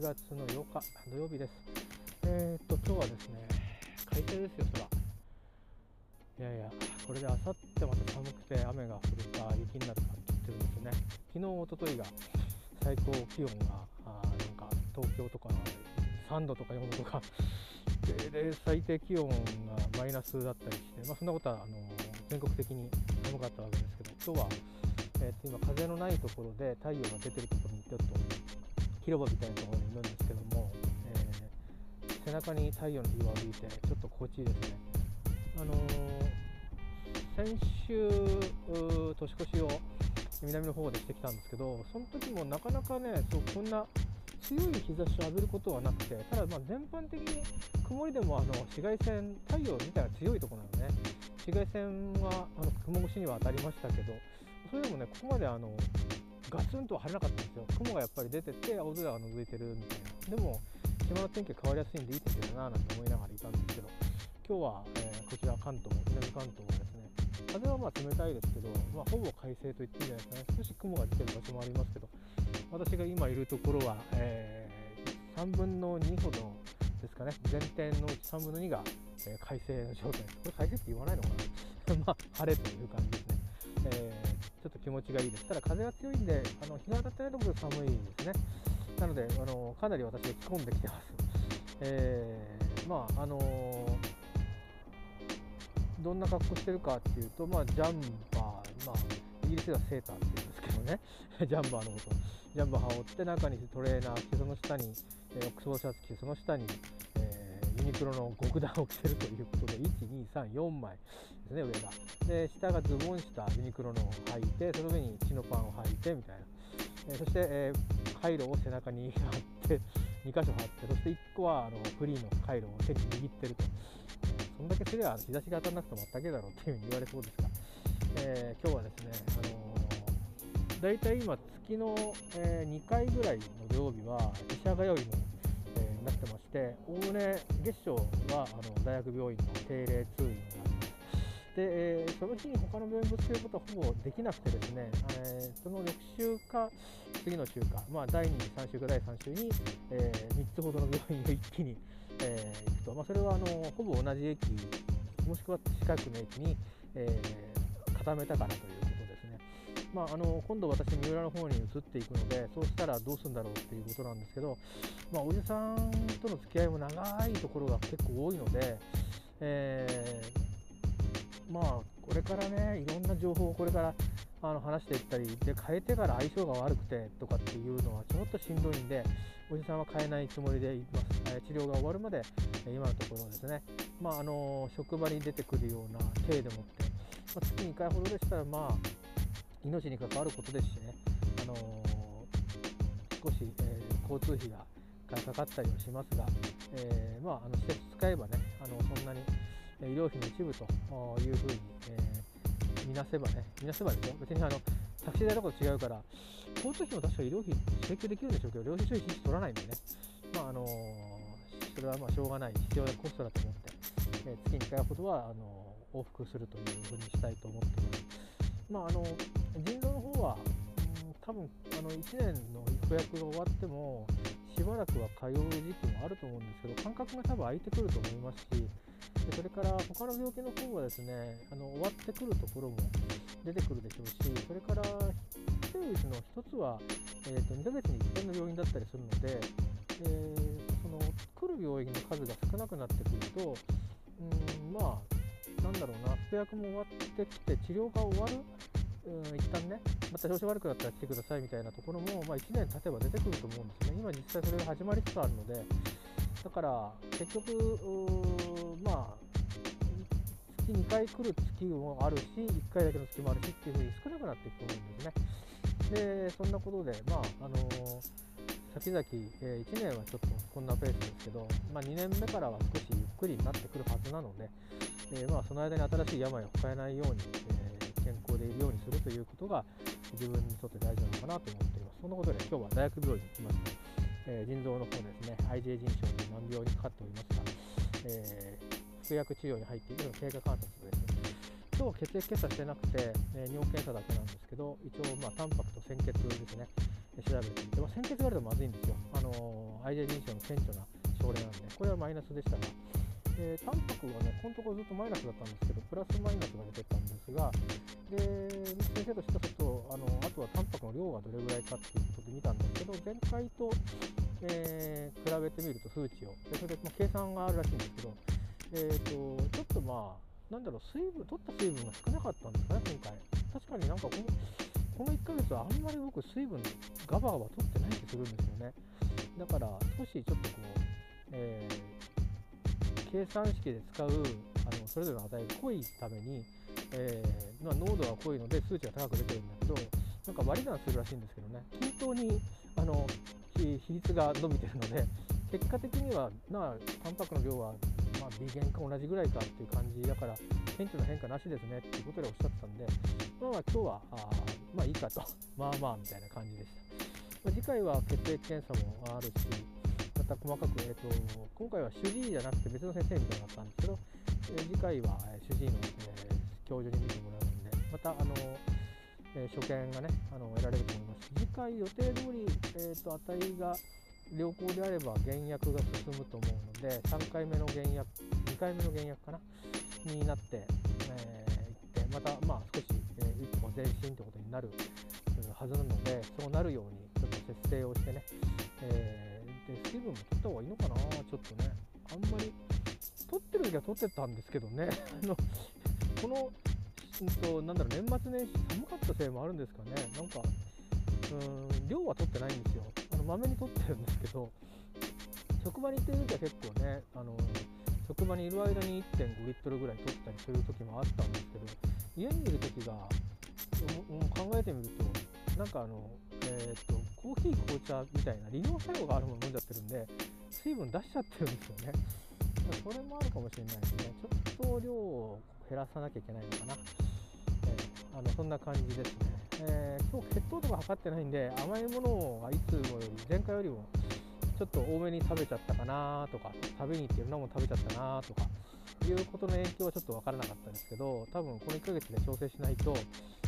1月の8日土曜日です。えー、っと、今日はですね、快晴ですよ、空。いやいや、これであさってまた寒くて雨が降るか雪になるかって言ってるんですよね。昨日、おとといが最高気温が、あなんか東京とか3度とか4度とか、で最低気温がマイナスだったりして、まあ、そんなことはあの全国的に寒かったわけですけど、今日は、えー、と今、風のないところで太陽が出てるところにちょっと広場みたいなところにいるんですけども、えー、背中に太陽の日が浴びてちょっと心地いいですね。あのー、先週年越しを南の方でしてきたんですけどその時もなかなかねそうこんな強い日差しを浴びることはなくてただまあ全般的に曇りでもあの紫外線太陽自体が強いところなのね紫外線はあの雲越しには当たりましたけどそれでもねここまであのガツンとは晴れなかったんですよ。雲がやっぱり出てて青空が覗いてるみたいな。でも島の天気変わりやすいんでいい天気だななんて思いながらいたんですけど今日は、えー、こちら関東南関東はですね風はまあ冷たいですけど、まあ、ほぼ快晴と言っていいんじゃないですかね。少し雲が出てる場所もありますけど私が今いるところは、えー、3分の2ほどですかね。全天のうち3分の2が、えー、快晴の状態。これ快晴って言わないのかな。まあ晴れという感じですね、えーちょっと気持ちがいいです。ただ風が強いんで、あの日が当たってないところで寒いですね。なので、あのかなり私は着込んできてます。えー、まああのー、どんな格好してるかっていうと、まあ、ジャンバー、まあ、イギリスではセーターって言うんですけどね、ジャンバーのこと、ジャンバー羽織って中にトレーナー着て、その下に、えー、オックスフォーシャツ着て、その下に、ユニクロの極暖を着てるということで、1、2、3、4枚、ですね、上が。で、下がズボン下、ユニクロのを履いて、その上にチノパンを履いてみたいな。えー、そして、えー、カイロを背中に貼って、2箇所貼って、そして1個はあのフリーのカイロを手に握ってると。えー、そんだけすれば日差しが当たらなくてもあったけだろうっていうふうに言われそうですが、えー、今日はですね、あのー、大体今月の、え、2回ぐらいの土曜日は医者通いの、えー、なってまして、おおむね月賞はあの大学病院の定例通院がで、えー、その日に他の病院ぶつけることはほぼできなくてですね、えー、その翌週か次の週か、まあ、第2、3週か第3週に、えー、3つほどの病院を一気に、えー、行くと、まあ、それはあのほぼ同じ駅もしくは近くの駅に、えー、固めたからという。まあ、あの今度私三浦の方に移っていくのでそうしたらどうするんだろうっていうことなんですけど、まあ、おじさんとの付き合いも長いところが結構多いので、えーまあこれからねいろんな情報をこれからあの話していったりで変えてから相性が悪くてとかっていうのはちょっとしんどいんでおじさんは変えないつもりでいます、え治療が終わるまで今のところですね、まあ、あの職場に出てくるような体でもって、まあ、月2回ほどでしたらまあ命に関わることですしね、あの少し、えー、交通費がかかったりはしますが、えー、まあ、あの施設使えばねあのそんなに医療費の一部というふうに、え、見なせばね、見なせばですよ、別にあのタクシー代とかと違うから、交通費も確か医療費請求できるんでしょうけど、領収書一日取らないんでね、まああのそれはまあしょうがない。必要なコストだと思って、えー、月2回ほどはあの往復するというふうにしたいと思っています。まあ、あの腎臓の方は、うん、多分あの1年の予約が終わっても、しばらくは通う時期もあると思うんですけど、間隔が多分空いてくると思いますし、でそれから他の病気の方はですねあの終わってくるところも出てくるでしょうしそれから来てるうちの一つは、えーと、2ヶ月に1回の病院だったりするので、え、その来る病院の数が少なくなってくるとうんまあなんだろうな服薬も終わってきて治療が終わるうん一旦ね、また調子悪くなったら来てくださいみたいなところも、まあ、1年経てば出てくると思うんですね。今実際それが始まりつつあるので、だから結局、まあ、月2回来る月もあるし、1回だけの月もあるしっていうふうに少なくなっていくと思うんですね。で、そんなことで、まあ、あのー、先々、えー、1年はちょっとこんなペースですけど、まあ、2年目からは少しゆっくりになってくるはずなので、えー、まあ、その間に新しい病を抱えないように、え健康でいるようにするということが自分にとって大事なのかなと思っています。そんなことで今日は大学病院に来ました。えー、腎臓の方ですね、IJ 腎症という難病にかかっておりますが、えー、服薬治療に入っているの経過観察です。ね今日は血液検査してなくて、え、尿検査だけなんですけど、一応、まあ、タンパクと鮮血ですね、調べてみて、まあ、鮮血があるとまずいんですよ。あのアイデア認証の顕著な症例なんでこれはマイナスでしたが、えー、タンパクはねこのところずっとマイナスだったんですけどプラスマイナスが出てたんですがで先生としてはちょっとあのあとはタンパクの量がどれぐらいかっていうことで見たんですけど前回と、えー、比べてみると数値を。でそれで、まあ、計算があるらしいんですけど、えーと、とちょっとまあなんだろう水分取った水分が少なかったんですかね今回。確かになんかこのこの1ヶ月はあんまり僕水分ガバガバ取ってない気するんですよね。だから少しちょっとこう、えー、計算式で使うあのそれぞれの値が濃いために、えー、まあ、濃度が濃いので数値が高く出てるんだけどなんか割り算するらしいんですけどね。均等にあの比率が伸びてるので結果的にはなタンパクの量はまあ、微減か同じぐらいかっていう感じだから顕著な変化なしですねっていうことでおっしゃってたんでまあまあ今日はあまあいいかと。まあまあみたいな感じでした、まあ、次回は血液検査もあるした細かく、えーと、今回は主治医じゃなくて別の先生みたいになったんですけど、えー、次回は主治医の、えー、教授に見てもらうんでまたあのえー、所見がねあの得られると思います。次回予定通り、えーと値が良好であれば減薬が進むと思うので3回目の減薬2回目の減薬かな？になって、えー、いってまたまあ少し、えー、一歩前進ということになるはずなのでそうなるようにちょっと節制をしてね、えー、で水分も取った方がいいのかなちょっとね。あんまり取ってる時は取ってたんですけどね。この、うんと、なんだろう年末年始寒かったせいもあるんですかね。なんかうん量は取ってないんですよ。まめに取ってるんですけど職場に行ってる時は結構ねあの職場にいる間に1.5リットルぐらい取ったりする時もあったんですけど家にいる時が考えてみるとなんかあの、えー、っとコーヒー紅茶みたいな利尿作用があるもの飲んじゃってるんで水分出しちゃってるんですよね。それもあるかもしれないですね。ちょっと量を減らさなきゃいけないのかな、えー、あのそんな感じですね。えー、今日血糖とか測ってないんで甘いものがいつもより前回よりもちょっと多めに食べちゃったかなとか食べに行っていろんなもの食べちゃったなとかいうことの影響はちょっと分からなかったんですけど多分この1ヶ月で調整しないと、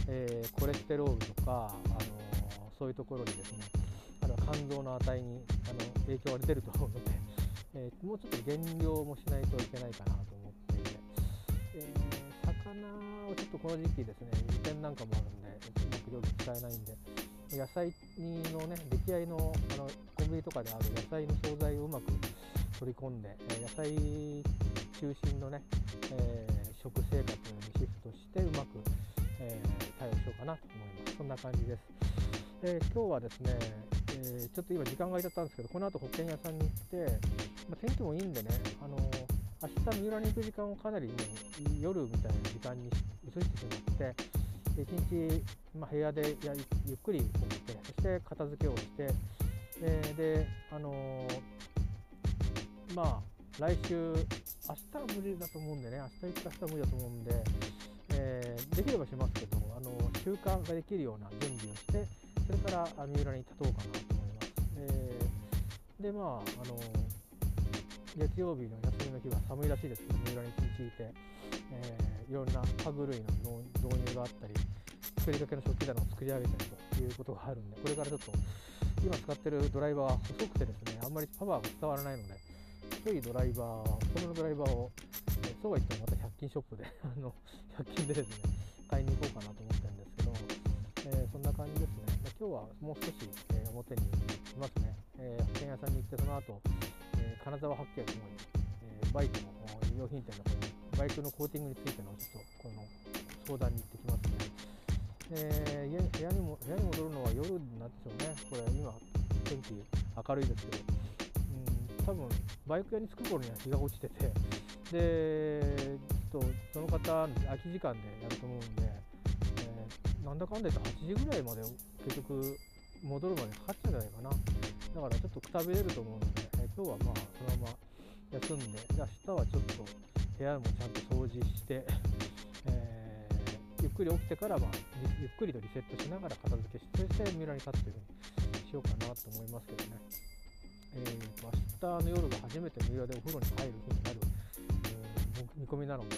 えー、コレステロールとか、あの、そういうところにですねあの肝臓の値にあの影響が出ると思うので、えー、もうちょっと減量もしないといけないかなと思っていて、え魚をちょっとこの時期ですね油点なんかもあるんで料理使えないんで野菜のね出来合いのあのコンビニとかである野菜の惣菜をうまく取り込んで、え野菜中心のね、えー、食生活にシフトしてうまく、えー、対応しようかなと思います。そんな感じです、え、今日はですね、えちょっと今時間が空いちゃったんですけどこの後保険屋さんに行って、まあ、天気もいいんでねあの明日三浦に行く時間をかなりもう夜みたいな時間に移してしまって一日、まあ、部屋でやゆっくり起きてそして片付けをして、えー、であの、まあ来週明日は無理だと思うんでね明日行った明日は無理だと思うんで、えー、できればしますけど、あの習慣ができるような準備をしてそれから三浦に立とうかなと思います。えー、でまあ、あの月曜日の休みの日は寒いらしいですけど三浦に一日いて、えいろんな家具類の導入があったり作りかけの食器棚を作り上げたりということがあるんでこれからちょっと今使ってるドライバーは細くてですねあんまりパワーが伝わらないので太いドライバー太めのドライバーを、そうは言ってもまた100均ショップで あの100均でですね買いに行こうかなと思ってるんですけど、えー、そんな感じですね、ま今日はもう少し、えー、表にいますね、えー、保険屋さんに行ってその後、え金沢八景の方に、えバイクの用品店の方にバイクのコーティングについてのちょっとこの相談に行ってきますね。えー、部屋にも部屋に戻るのは夜なんでしょうね。これ今天気明るいですけど、多分バイク屋に着く頃には日が落ちてて、で、ちょっとその方空き時間でやると思うんで、えー、なんだかんだ言って8時ぐらいまで結局戻るまでかかっちゃうんじゃないかな。だからちょっとくたびれると思うので、えー、今日はまあそのまま休んで、明日はちょっと部屋もちゃんと掃除して、えー、ゆっくり起きてからはゆっくりとリセットしながら片付けしてそして三浦に立つというふうにしようかなと思いますけどね、えーと、明日の夜が初めて三浦でお風呂に入る日になる、えー、見込みなので、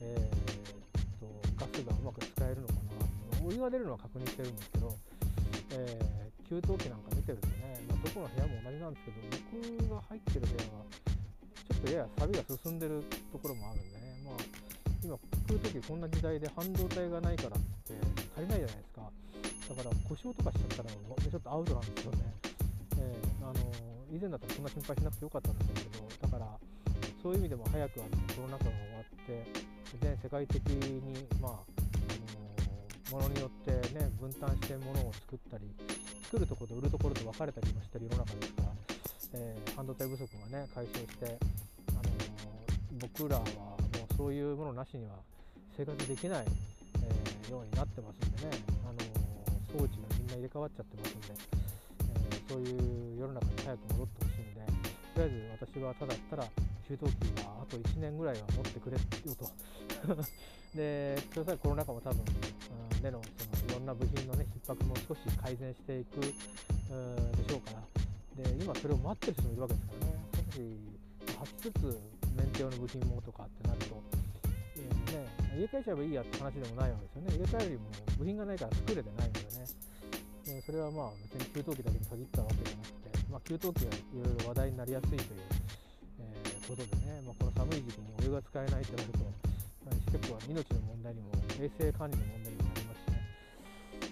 えーと、ガスがうまく使えるのかなお湯が出るのは確認してるんですけど、えー、給湯器なんか見てるとね、まあ、どこの部屋も同じなんですけど僕が入ってる部屋はちょっとやや錆が進んでるところもあるんでねまあ今給湯器こんな時代で半導体がないからって足りないじゃないですか。だから故障とかしちゃったらちょっとアウトなんですよね、え、あの以前だったらそんな心配しなくてよかったんですけどだからそういう意味でも早くあのコロナ禍が終わって全世界的にまあものによってね分担してものを作ったり作るところと売るところと分かれたりもしてる世の中ですから、えー、半導体不足がね解消して、あのー、僕らはもうそういうものなしには生活できない、えー、ようになってますんでね、あの装置がみんな入れ替わっちゃってますんで、そういう世の中に早く戻ってほしいんでとりあえず私はただったら給湯器はあと1年ぐらいは持ってくれよと。でそれさえコロナ禍も多分、うん、でのそのいろんな部品のね逼迫も少し改善していく、でしょうから。で今それを待ってる人もいるわけですからね。少し8つメンテ用の部品もとかってなると、えー、ね、入れ替えちゃえばいいやって話でもないわけですよね。入れ替えよりも部品がないから作れてないのでね。でそれはまあ別に給湯器だけに限ったわけじゃなくて、まあ、給湯器がいろいろ話題になりやすいという、えー、ことでね、まあ、この寒い時期にお湯が使えないってなると結構命の問題にも衛生管理の問題にもなりますしね、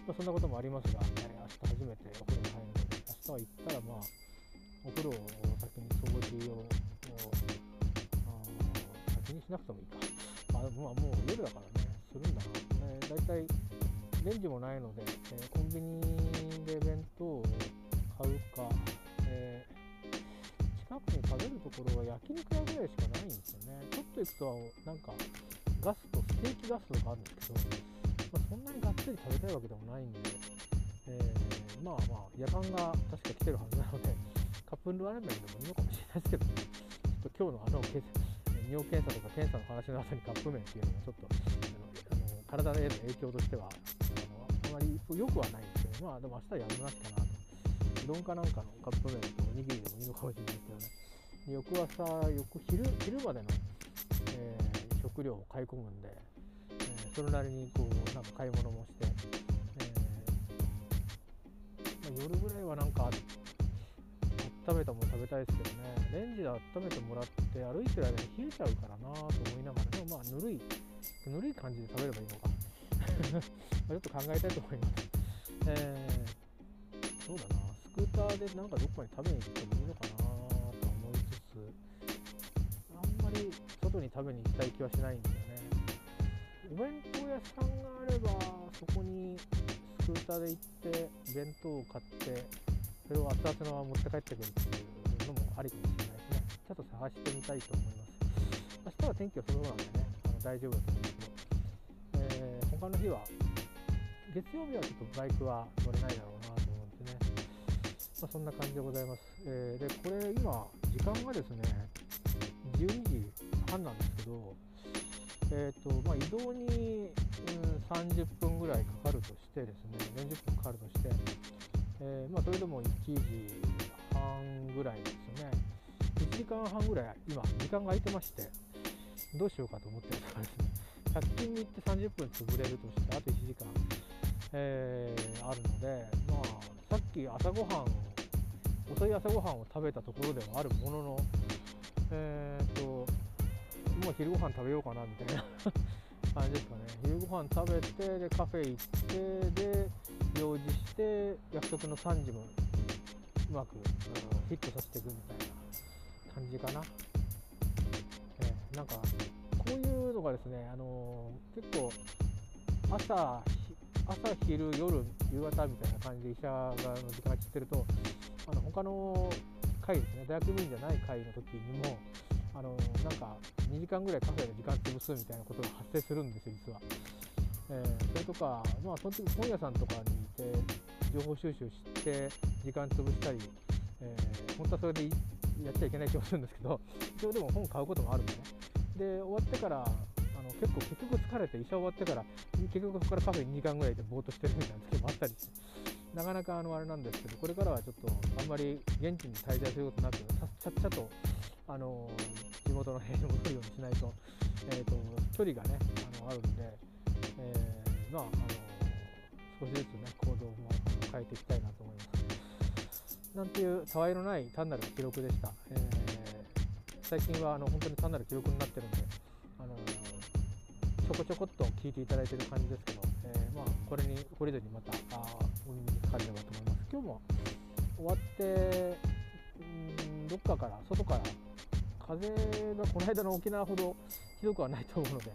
まあ、そんなこともありますが、えー、明日初めてお風呂に入るので明日は行ったらまあお風呂を先に掃除を先にしなくてもいいか。あまあもう夜だからねするんだな、えー、だいたいレンジもないので、えー、コンビニで弁当を買うか、えー、近くに食べるところは焼肉屋ぐらいしかないんですよね。ちょっと行くとなんかガスとステーキガスとかあるんですけど、まあ、そんなにがっつり食べたいわけでもないんで、えー、まあまあ夜間が確か来てるはずなのでカップヌードルラーメンでもいいのかもしれないですけどねちょっと今日のあの尿検査とか検査の話の後にカップ麺っていうのがちょっとあの体への影響としてはあのあまり良くはないんですまあでも明日やるなしかなとうどんかなんかのカップ麺とおにぎりでもいいのかもしれないですけどね翌朝翌昼昼までの、えー食料を買い込むんで、えー、それなりにこうなんか買い物もして、えー、まあ、夜ぐらいはなんか温めたもの食べたいですけどねレンジで温めてもらって歩いてる間に冷えちゃうからなと思いながらでもまあぬるいぬるい感じで食べればいいのか ちょっと考えたいと思います、えー、そうだなスクーターでなんかどっかに食べに行ってもいいのかなと思いつつあんまり外に食べに行きたい気はしないんですよね。お弁当屋さんがあればそこにスクーターで行って弁当を買ってそれを熱々のまま持って帰ってくるっていうのもありかもしれないですね。ちょっと探してみたいと思います。明日は天気はそのなんでねあの大丈夫だと思うんで。すけど、えー、他の日は？月曜日はちょっとバイクは乗れないだろうなと思うんですね、まあ、そんな感じでございます、えー、でこれ今時間がですね12時半なんですけど、えーとまあ、移動に、うん、30分ぐらいかかるとしてですね40分かかるとして、えー、まあ、それでも1時半ぐらいですよね。1時間半ぐらい今時間が空いてましてどうしようかと思ってるところですね。100均に行って30分潰れるとしてあと1時間、えー、あるのでまあさっき朝ごはん遅い朝ごはんを食べたところではあるもののえー、っともう昼ご飯食べようかなみたいな 感じですかね。昼ご飯食べてでカフェ行ってで用事して約束の3時もうまく、うん、フィットさせていくみたいな感じかな、えー、なんかこういうのがですね、あのー、結構朝朝昼夜夕方みたいな感じで医者がの時間が切ってるとあの他の会ですね大学部員じゃない会の時にもあのなんか2時間ぐらいカフェで時間潰すみたいなことが発生するんですよ実は。えー、それとか、まあ、その時本屋さんとかにいて情報収集して時間潰したり、えー、本当はそれでやっちゃいけない気もするんですけど一応でも本買うこともあるんでねで終わってから結構結局疲れて医者終わってから結局そこからカフェに2時間ぐらいでぼーっとしてるみたいな時もあったりしてなかなかあのあれなんですけどこれからはちょっとあんまり現地に滞在することなくちゃっちゃとあの地元の辺に戻るようにしないと,、えーと、距離がねあのあるんで、えー、まああの少しずつね行動も変えていきたいなと思います。なんていうたわいのない単なる記録でした、えー最近はあの本当に単なる記録になってるんで、あのちょこちょこっと聞いていただいてる感じですけど、えーまあ、これに懲りずにまたあお耳にかかれればと思います。今日も終わってうんどっかから外から風がこの間の沖縄ほどひどくはないと思うので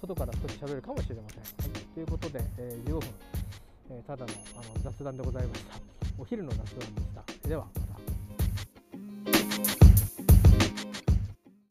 外から少し喋るかもしれません、はい、ということで、えー15分、えーただのあの雑談でございました。お昼の雑談でした。ではまた